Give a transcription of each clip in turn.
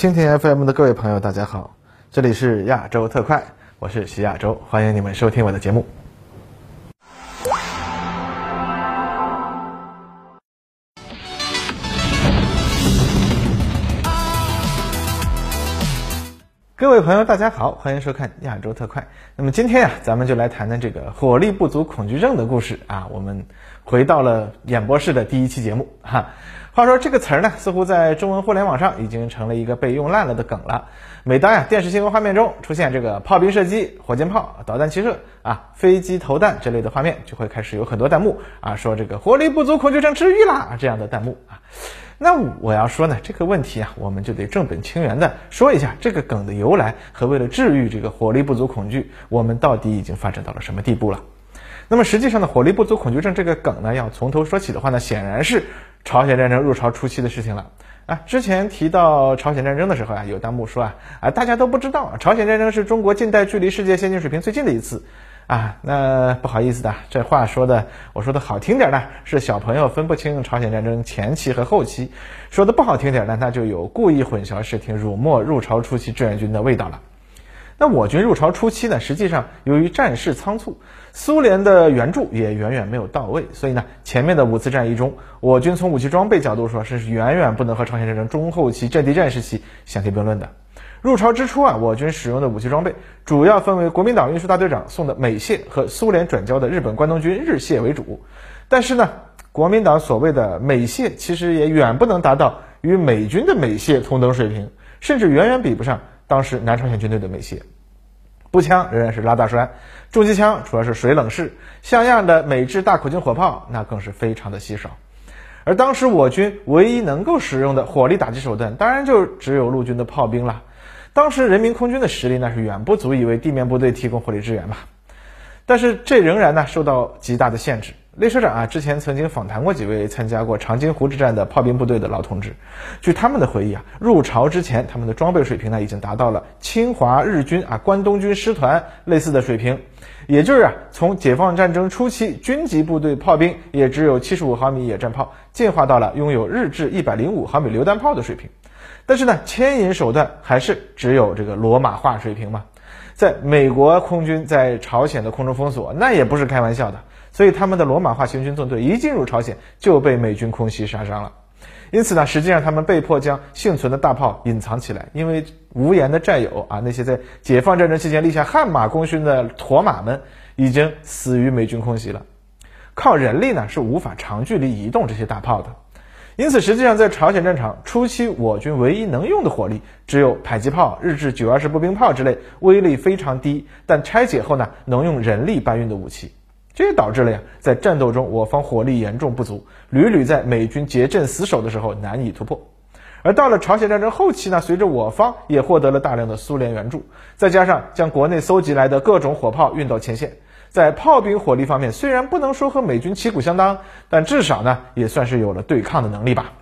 蜻蜓 FM 的各位朋友，大家好，这里是亚洲特快，我是徐亚洲，欢迎你们收听我的节目。各位朋友，大家好，欢迎收看亚洲特快。那么今天呀，咱们就来谈谈这个火力不足恐惧症的故事啊。我们回到了演播室的第一期节目哈。话说这个词儿呢，似乎在中文互联网上已经成了一个被用烂了的梗了。每当呀电视新闻画面中出现这个炮兵射击、火箭炮、导弹齐射啊、飞机投弹这类的画面，就会开始有很多弹幕啊说这个火力不足恐惧症治愈啦这样的弹幕啊。那我要说呢，这个问题啊，我们就得正本清源的说一下这个梗的由来和为了治愈这个火力不足恐惧，我们到底已经发展到了什么地步了。那么实际上呢，火力不足恐惧症这个梗呢，要从头说起的话呢，显然是朝鲜战争入朝初期的事情了啊。之前提到朝鲜战争的时候啊，有弹幕说啊啊，大家都不知道，啊朝鲜战争是中国近代距离世界先进水平最近的一次。啊，那不好意思的，这话说的，我说的好听点呢，是小朋友分不清朝鲜战争前期和后期；说的不好听点呢，那就有故意混淆视听、辱没入朝初期志愿军的味道了。那我军入朝初期呢，实际上由于战事仓促，苏联的援助也远远没有到位，所以呢，前面的五次战役中，我军从武器装备角度说，是远远不能和朝鲜战争中后期阵地战时期相提并论的。入朝之初啊，我军使用的武器装备主要分为国民党运输大队长送的美械和苏联转交的日本关东军日械为主。但是呢，国民党所谓的美械其实也远不能达到与美军的美械同等水平，甚至远远比不上当时南朝鲜军队的美械。步枪仍然是拉大栓，重机枪主要是水冷式，像样的美制大口径火炮那更是非常的稀少。而当时我军唯一能够使用的火力打击手段，当然就只有陆军的炮兵了。当时人民空军的实力那是远不足以为地面部队提供火力支援吧，但是这仍然呢受到极大的限制。雷社长啊之前曾经访谈过几位参加过长津湖之战的炮兵部队的老同志，据他们的回忆啊，入朝之前他们的装备水平呢已经达到了侵华日军啊关东军师团类似的水平，也就是啊从解放战争初期军级部队炮兵也只有七十五毫米野战炮，进化到了拥有日制一百零五毫米榴弹炮的水平。但是呢，牵引手段还是只有这个罗马化水平嘛。在美国空军在朝鲜的空中封锁，那也不是开玩笑的。所以他们的罗马化行军纵队一进入朝鲜就被美军空袭杀伤了。因此呢，实际上他们被迫将幸存的大炮隐藏起来，因为无言的战友啊，那些在解放战争期间立下汗马功勋的驼马们，已经死于美军空袭了。靠人力呢是无法长距离移动这些大炮的。因此，实际上在朝鲜战场初期，我军唯一能用的火力只有迫击炮、日制九二式步兵炮之类威力非常低，但拆解后呢能用人力搬运的武器。这也导致了呀，在战斗中我方火力严重不足，屡屡在美军结阵死守的时候难以突破。而到了朝鲜战争后期呢，随着我方也获得了大量的苏联援助，再加上将国内搜集来的各种火炮运到前线。在炮兵火力方面，虽然不能说和美军旗鼓相当，但至少呢也算是有了对抗的能力吧。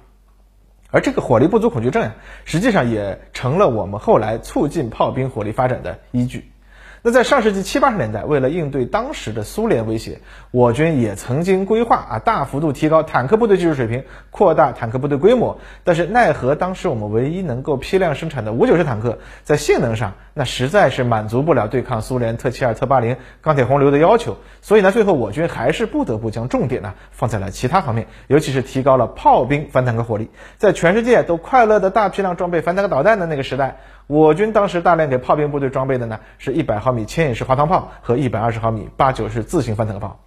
而这个火力不足恐惧症呀，实际上也成了我们后来促进炮兵火力发展的依据。那在上世纪七八十年代，为了应对当时的苏联威胁，我军也曾经规划啊大幅度提高坦克部队技术水平，扩大坦克部队规模。但是奈何当时我们唯一能够批量生产的五九式坦克，在性能上那实在是满足不了对抗苏联特七二、特八零、钢铁洪流的要求。所以呢，最后我军还是不得不将重点呢放在了其他方面，尤其是提高了炮兵反坦克火力。在全世界都快乐的大批量装备反坦克导弹的那个时代。我军当时大量给炮兵部队装备的呢，是一百毫米牵引式滑膛炮和一百二十毫米八九式自行反坦克炮。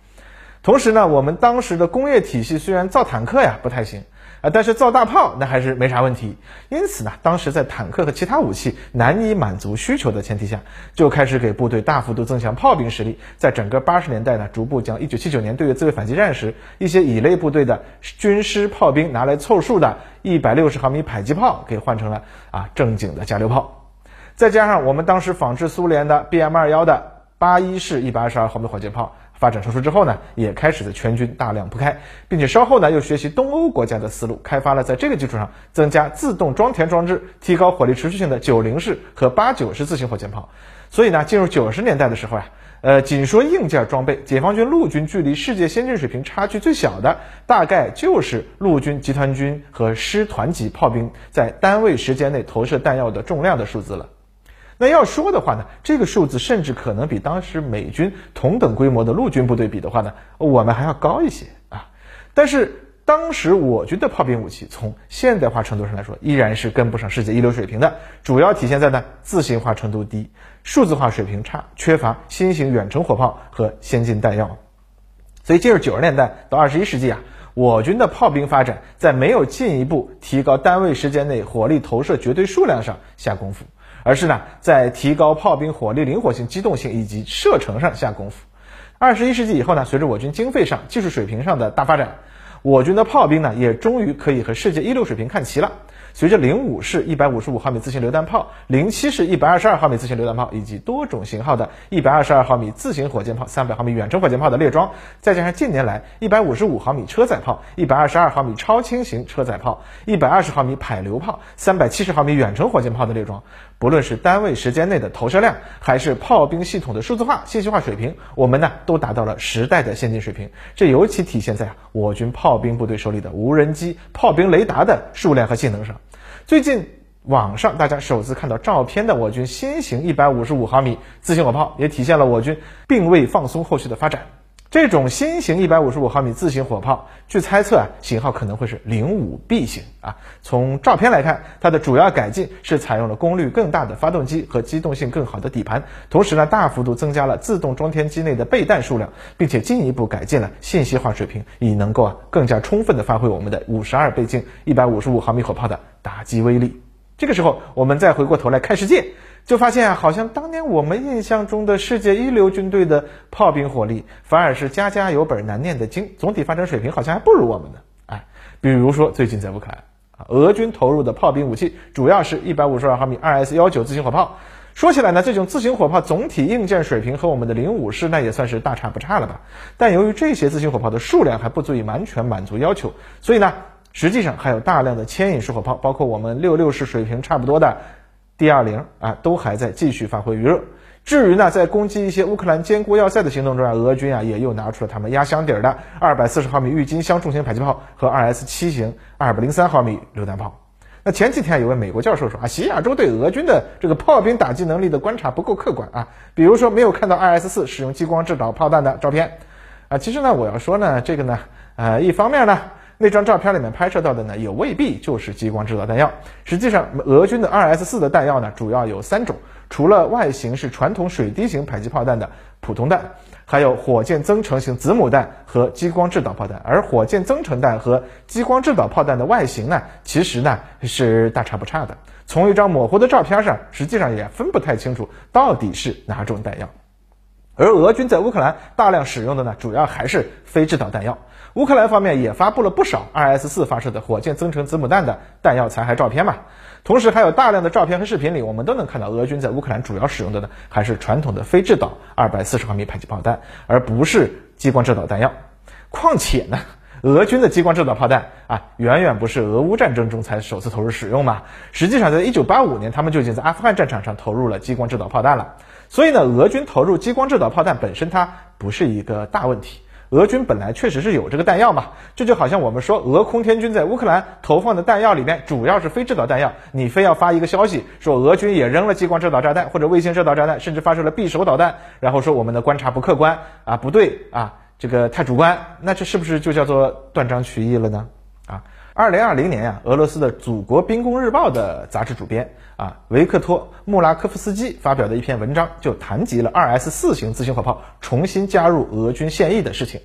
同时呢，我们当时的工业体系虽然造坦克呀不太行。啊，但是造大炮那还是没啥问题。因此呢，当时在坦克和其他武器难以满足需求的前提下，就开始给部队大幅度增强炮兵实力。在整个八十年代呢，逐步将一九七九年对越自卫反击战时一些乙类部队的军师炮兵拿来凑数的一百六十毫米迫击炮给换成了啊正经的加榴炮。再加上我们当时仿制苏联的 BM 二幺的八一式一百二十二毫米火箭炮。发展成熟之后呢，也开始在全军大量铺开，并且稍后呢又学习东欧国家的思路，开发了在这个基础上增加自动装填装置，提高火力持续性的九零式和八九式自行火箭炮。所以呢，进入九十年代的时候呀，呃，仅说硬件装备，解放军陆军距离世界先进水平差距最小的，大概就是陆军集团军和师团级炮兵在单位时间内投射弹药的重量的数字了。那要说的话呢，这个数字甚至可能比当时美军同等规模的陆军部队比的话呢，我们还要高一些啊。但是当时我军的炮兵武器从现代化程度上来说，依然是跟不上世界一流水平的，主要体现在呢自行化程度低。数字化水平差，缺乏新型远程火炮和先进弹药，所以进入九十年代到二十一世纪啊，我军的炮兵发展在没有进一步提高单位时间内火力投射绝对数量上下功夫，而是呢在提高炮兵火力灵活性、机动性以及射程上下功夫。二十一世纪以后呢，随着我军经费上、技术水平上的大发展，我军的炮兵呢也终于可以和世界一流水平看齐了。随着零五式一百五十五毫米自行榴弹炮、零七式一百二十二毫米自行榴弹炮以及多种型号的一百二十二毫米自行火箭炮、三百毫米远程火箭炮的列装，再加上近年来一百五十五毫米车载炮、一百二十二毫米超轻型车载炮、一百二十毫米迫流炮、三百七十毫米远程火箭炮的列装，不论是单位时间内的投射量，还是炮兵系统的数字化、信息化水平，我们呢都达到了时代的先进水平。这尤其体现在我军炮兵部队手里的无人机、炮兵雷达的数量和性能上。最近网上大家首次看到照片的我军新型一百五十五毫米自行火炮，也体现了我军并未放松后续的发展。这种新型一百五十五毫米自行火炮，据猜测啊，型号可能会是零五 B 型啊。从照片来看，它的主要改进是采用了功率更大的发动机和机动性更好的底盘，同时呢，大幅度增加了自动装填机内的备弹数量，并且进一步改进了信息化水平，以能够啊更加充分的发挥我们的五十二倍镜一百五十五毫米火炮的打击威力。这个时候，我们再回过头来看世界。就发现啊，好像当年我们印象中的世界一流军队的炮兵火力，反而是家家有本难念的经，总体发展水平好像还不如我们呢。哎，比如说最近在乌克兰啊，俄军投入的炮兵武器主要是一百五十二毫米二 S 幺九自行火炮。说起来呢，这种自行火炮总体硬件水平和我们的零五式那也算是大差不差了吧。但由于这些自行火炮的数量还不足以完全满足要求，所以呢，实际上还有大量的牵引式火炮，包括我们六六式水平差不多的。D 二零啊，都还在继续发挥余热。至于呢，在攻击一些乌克兰坚固要塞的行动中啊，俄军啊也又拿出了他们压箱底儿的二百四十毫米郁金香重型迫击炮和二 S 七型二百零三毫米榴弹炮。那前几天有位美国教授说啊，西亚州对俄军的这个炮兵打击能力的观察不够客观啊，比如说没有看到二 S 四使用激光制导炮弹的照片啊。其实呢，我要说呢，这个呢，呃，一方面呢。那张照片里面拍摄到的呢，也未必就是激光制导弹药。实际上，俄军的二 S 四的弹药呢，主要有三种，除了外形是传统水滴型迫击炮弹的普通弹，还有火箭增程型子母弹和激光制导炮弹。而火箭增程弹和激光制导炮弹的外形呢，其实呢是大差不差的。从一张模糊的照片上，实际上也分不太清楚到底是哪种弹药。而俄军在乌克兰大量使用的呢，主要还是非制导弹药。乌克兰方面也发布了不少 2S 四发射的火箭增程子母弹的弹药残骸照片嘛，同时还有大量的照片和视频里，我们都能看到俄军在乌克兰主要使用的呢，还是传统的非制导240毫米迫击炮弹，而不是激光制导弹药。况且呢，俄军的激光制导炮弹啊，远远不是俄乌战争中才首次投入使用嘛，实际上在1985年，他们就已经在阿富汗战场上投入了激光制导炮弹了。所以呢，俄军投入激光制导炮弹本身它不是一个大问题。俄军本来确实是有这个弹药嘛，这就好像我们说俄空天军在乌克兰投放的弹药里面主要是非制导弹药，你非要发一个消息说俄军也扔了激光制导炸弹或者卫星制导炸弹，甚至发射了匕首导弹，然后说我们的观察不客观啊，不对啊，这个太主观，那这是不是就叫做断章取义了呢？二零二零年呀，俄罗斯的《祖国兵工日报》的杂志主编啊维克托穆拉科夫斯基发表的一篇文章，就谈及了二 S 四型自行火炮重新加入俄军现役的事情。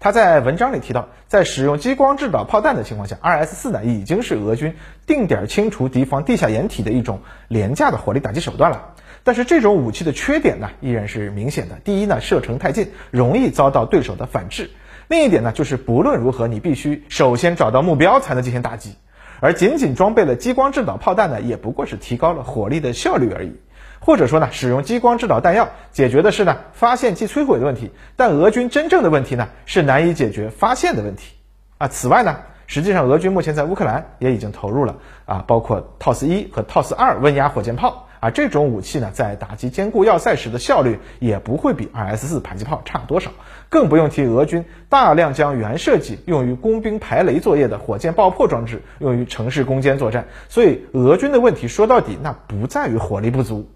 他在文章里提到，在使用激光制导炮弹的情况下，二 S 四呢已经是俄军定点清除敌方地下掩体的一种廉价的火力打击手段了。但是这种武器的缺点呢依然是明显的。第一呢，射程太近，容易遭到对手的反制。另一点呢，就是不论如何，你必须首先找到目标才能进行打击，而仅仅装备了激光制导炮弹呢，也不过是提高了火力的效率而已。或者说呢，使用激光制导弹药解决的是呢发现即摧毁的问题，但俄军真正的问题呢是难以解决发现的问题。啊，此外呢，实际上俄军目前在乌克兰也已经投入了啊，包括 TOS 一和 TOS 二温压火箭炮。啊，这种武器呢，在打击坚固要塞时的效率也不会比 2S 四迫击炮差多少。更不用提俄军大量将原设计用于工兵排雷作业的火箭爆破装置用于城市攻坚作战。所以，俄军的问题说到底，那不在于火力不足。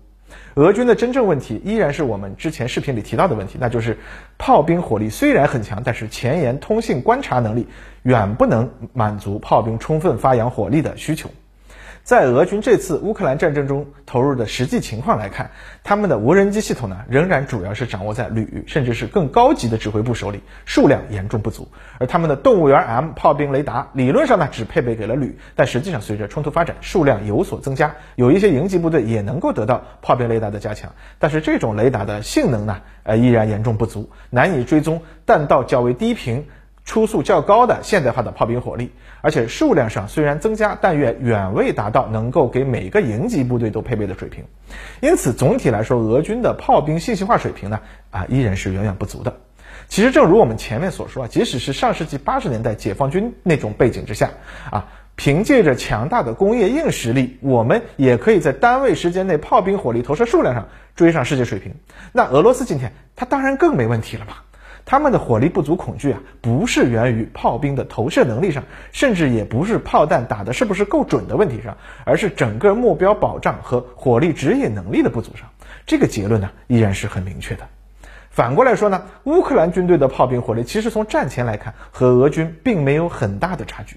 俄军的真正问题依然是我们之前视频里提到的问题，那就是炮兵火力虽然很强，但是前沿通信观察能力远不能满足炮兵充分发扬火力的需求。在俄军这次乌克兰战争中投入的实际情况来看，他们的无人机系统呢，仍然主要是掌握在旅甚至是更高级的指挥部手里，数量严重不足。而他们的动物园 M 炮兵雷达理论上呢，只配备给了旅，但实际上随着冲突发展，数量有所增加，有一些营级部队也能够得到炮兵雷达的加强。但是这种雷达的性能呢，呃，依然严重不足，难以追踪弹道较为低频。初速较高的现代化的炮兵火力，而且数量上虽然增加，但远远未达到能够给每个营级部队都配备的水平。因此，总体来说，俄军的炮兵信息化水平呢，啊，依然是远远不足的。其实，正如我们前面所说啊，即使是上世纪八十年代解放军那种背景之下，啊，凭借着强大的工业硬实力，我们也可以在单位时间内炮兵火力投射数量上追上世界水平。那俄罗斯今天，它当然更没问题了嘛。他们的火力不足恐惧啊，不是源于炮兵的投射能力上，甚至也不是炮弹打的是不是够准的问题上，而是整个目标保障和火力指引能力的不足上。这个结论呢，依然是很明确的。反过来说呢，乌克兰军队的炮兵火力其实从战前来看，和俄军并没有很大的差距。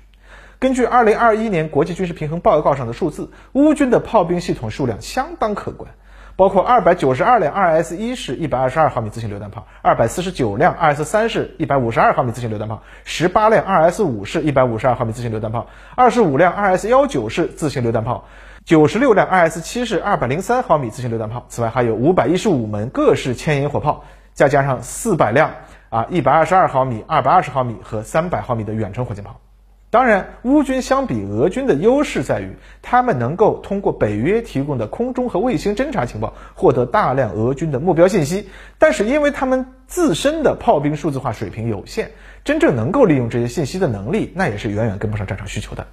根据二零二一年国际军事平衡报告上的数字，乌军的炮兵系统数量相当可观。包括二百九十二辆 R S 一式一百二十二毫米自行榴弹炮，二百四十九辆 R S 三式一百五十二毫米自行榴弹炮，十八辆 R S 五式一百五十二毫米自行榴弹炮，二十五辆 R S 幺九式自行榴弹炮，九十六辆 R S 七式二百零三毫米自行榴弹炮。此外，还有五百一十五门各式牵引火炮，再加上四百辆啊一百二十二毫米、二百二十毫米和三百毫米的远程火箭炮。当然，乌军相比俄军的优势在于，他们能够通过北约提供的空中和卫星侦察情报，获得大量俄军的目标信息。但是，因为他们自身的炮兵数字化水平有限，真正能够利用这些信息的能力，那也是远远跟不上战场需求的。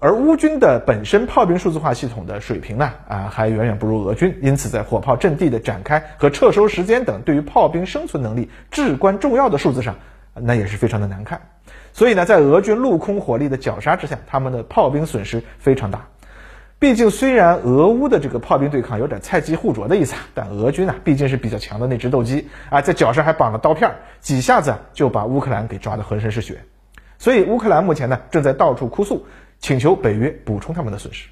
而乌军的本身炮兵数字化系统的水平呢，啊，还远远不如俄军。因此，在火炮阵地的展开和撤收时间等对于炮兵生存能力至关重要的数字上，那也是非常的难看。所以呢，在俄军陆空火力的绞杀之下，他们的炮兵损失非常大。毕竟，虽然俄乌的这个炮兵对抗有点菜鸡互啄的意思啊，但俄军呢毕竟是比较强的那只斗鸡啊，在脚上还绑了刀片，几下子就把乌克兰给抓得浑身是血。所以，乌克兰目前呢正在到处哭诉，请求北约补充他们的损失。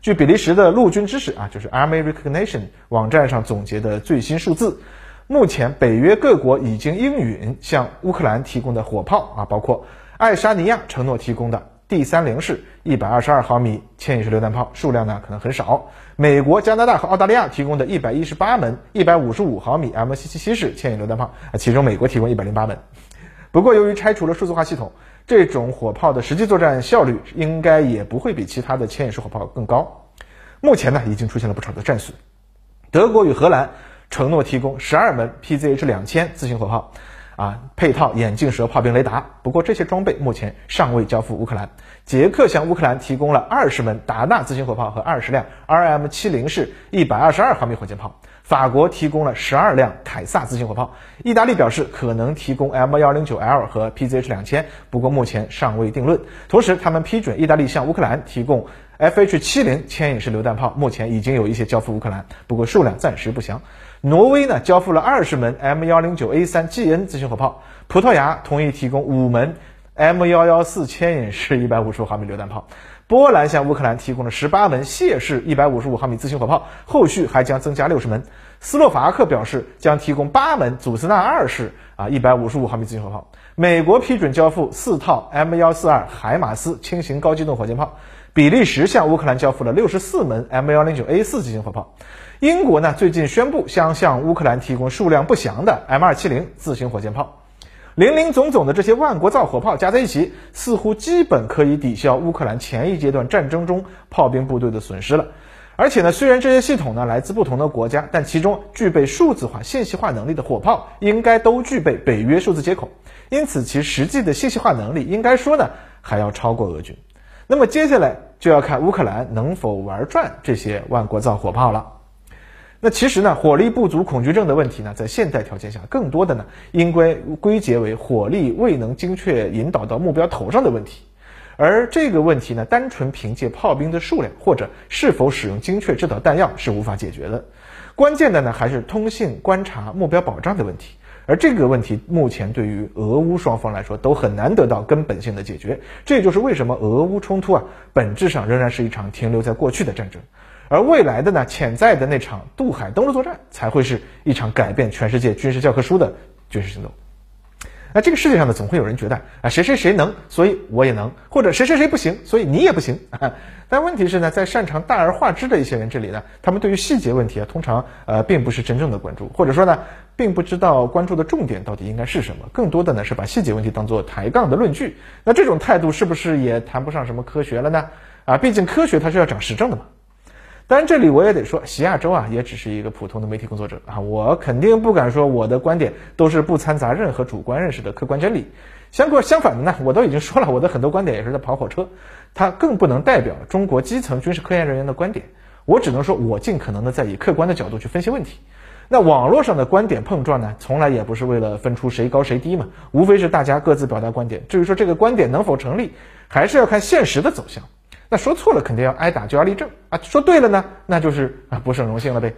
据比利时的陆军知识啊，就是 Army Recognition 网站上总结的最新数字。目前，北约各国已经应允向乌克兰提供的火炮啊，包括爱沙尼亚承诺提供的 D 三零式一百二十二毫米牵引式榴弹炮，数量呢可能很少；美国、加拿大和澳大利亚提供的一百一十八门一百五十五毫米 M 七七七式牵引榴弹炮，啊，其中美国提供一百零八门。不过，由于拆除了数字化系统，这种火炮的实际作战效率应该也不会比其他的牵引式火炮更高。目前呢，已经出现了不少的战损，德国与荷兰。承诺提供十二门 PZH 两千自行火炮，啊，配套眼镜蛇炮兵雷达。不过这些装备目前尚未交付乌克兰。捷克向乌克兰提供了二十门达纳自行火炮和二十辆 RM 七零式一百二十二毫米火箭炮。法国提供了十二辆凯撒自行火炮。意大利表示可能提供 M 幺零九 L 和 PZH 两千，不过目前尚未定论。同时，他们批准意大利向乌克兰提供 FH 七零牵引式榴弹炮，目前已经有一些交付乌克兰，不过数量暂时不详。挪威呢交付了二十门 M 幺零九 A 三 GN 自行火炮，葡萄牙同意提供五门 M 幺幺四牵引式一百五十五毫米榴弹炮，波兰向乌克兰提供了十八门谢式一百五十五毫米自行火炮，后续还将增加六十门。斯洛伐克表示将提供八门祖斯纳二式啊一百五十五毫米自行火炮。美国批准交付四套 M 幺四二海马斯轻型高机动火箭炮，比利时向乌克兰交付了六十四门 M 幺零九 A 四自行火炮。英国呢最近宣布将向乌克兰提供数量不详的 M 二七零自行火箭炮，零零总总的这些万国造火炮加在一起，似乎基本可以抵消乌克兰前一阶段战争中炮兵部队的损失了。而且呢，虽然这些系统呢来自不同的国家，但其中具备数字化信息化能力的火炮应该都具备北约数字接口，因此其实际的信息化能力应该说呢还要超过俄军。那么接下来就要看乌克兰能否玩转这些万国造火炮了。那其实呢，火力不足恐惧症的问题呢，在现代条件下，更多的呢，应该归结为火力未能精确引导到目标头上的问题。而这个问题呢，单纯凭借炮兵的数量或者是否使用精确制导弹药是无法解决的。关键的呢，还是通信、观察、目标保障的问题。而这个问题目前对于俄乌双方来说都很难得到根本性的解决。这也就是为什么俄乌冲突啊，本质上仍然是一场停留在过去的战争。而未来的呢，潜在的那场渡海登陆作战，才会是一场改变全世界军事教科书的军事行动。那这个世界上呢，总会有人觉得啊，谁谁谁能，所以我也能；或者谁谁谁不行，所以你也不行。但问题是呢，在擅长大而化之的一些人这里呢，他们对于细节问题啊，通常呃并不是真正的关注，或者说呢，并不知道关注的重点到底应该是什么，更多的呢是把细节问题当做抬杠的论据。那这种态度是不是也谈不上什么科学了呢？啊，毕竟科学它是要讲实证的嘛。当然，这里我也得说，习亚洲啊，也只是一个普通的媒体工作者啊，我肯定不敢说我的观点都是不掺杂任何主观认识的客观真理。相过相反的呢，我都已经说了，我的很多观点也是在跑火车，它更不能代表中国基层军事科研人员的观点。我只能说，我尽可能的在以客观的角度去分析问题。那网络上的观点碰撞呢，从来也不是为了分出谁高谁低嘛，无非是大家各自表达观点。至于说这个观点能否成立，还是要看现实的走向。那说错了肯定要挨打，就要立正啊！说对了呢，那就是啊不胜荣幸了呗。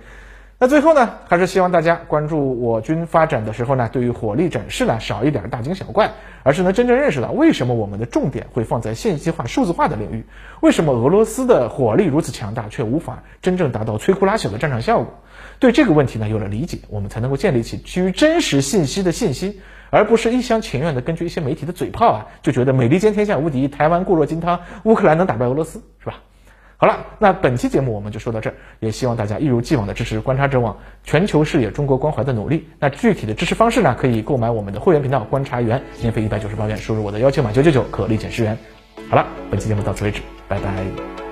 那最后呢，还是希望大家关注我军发展的时候呢，对于火力展示呢少一点大惊小怪，而是能真正认识到为什么我们的重点会放在信息化、数字化的领域，为什么俄罗斯的火力如此强大，却无法真正达到摧枯拉朽的战场效果。对这个问题呢有了理解，我们才能够建立起基于真实信息的信心。而不是一厢情愿的根据一些媒体的嘴炮啊，就觉得美利坚天下无敌，台湾固若金汤，乌克兰能打败俄罗斯，是吧？好了，那本期节目我们就说到这儿，也希望大家一如既往的支持观察者网全球视野中国关怀的努力。那具体的支持方式呢，可以购买我们的会员频道观察员，年费一百九十八元，输入我的邀请码九九九可立减十元。好了，本期节目到此为止，拜拜。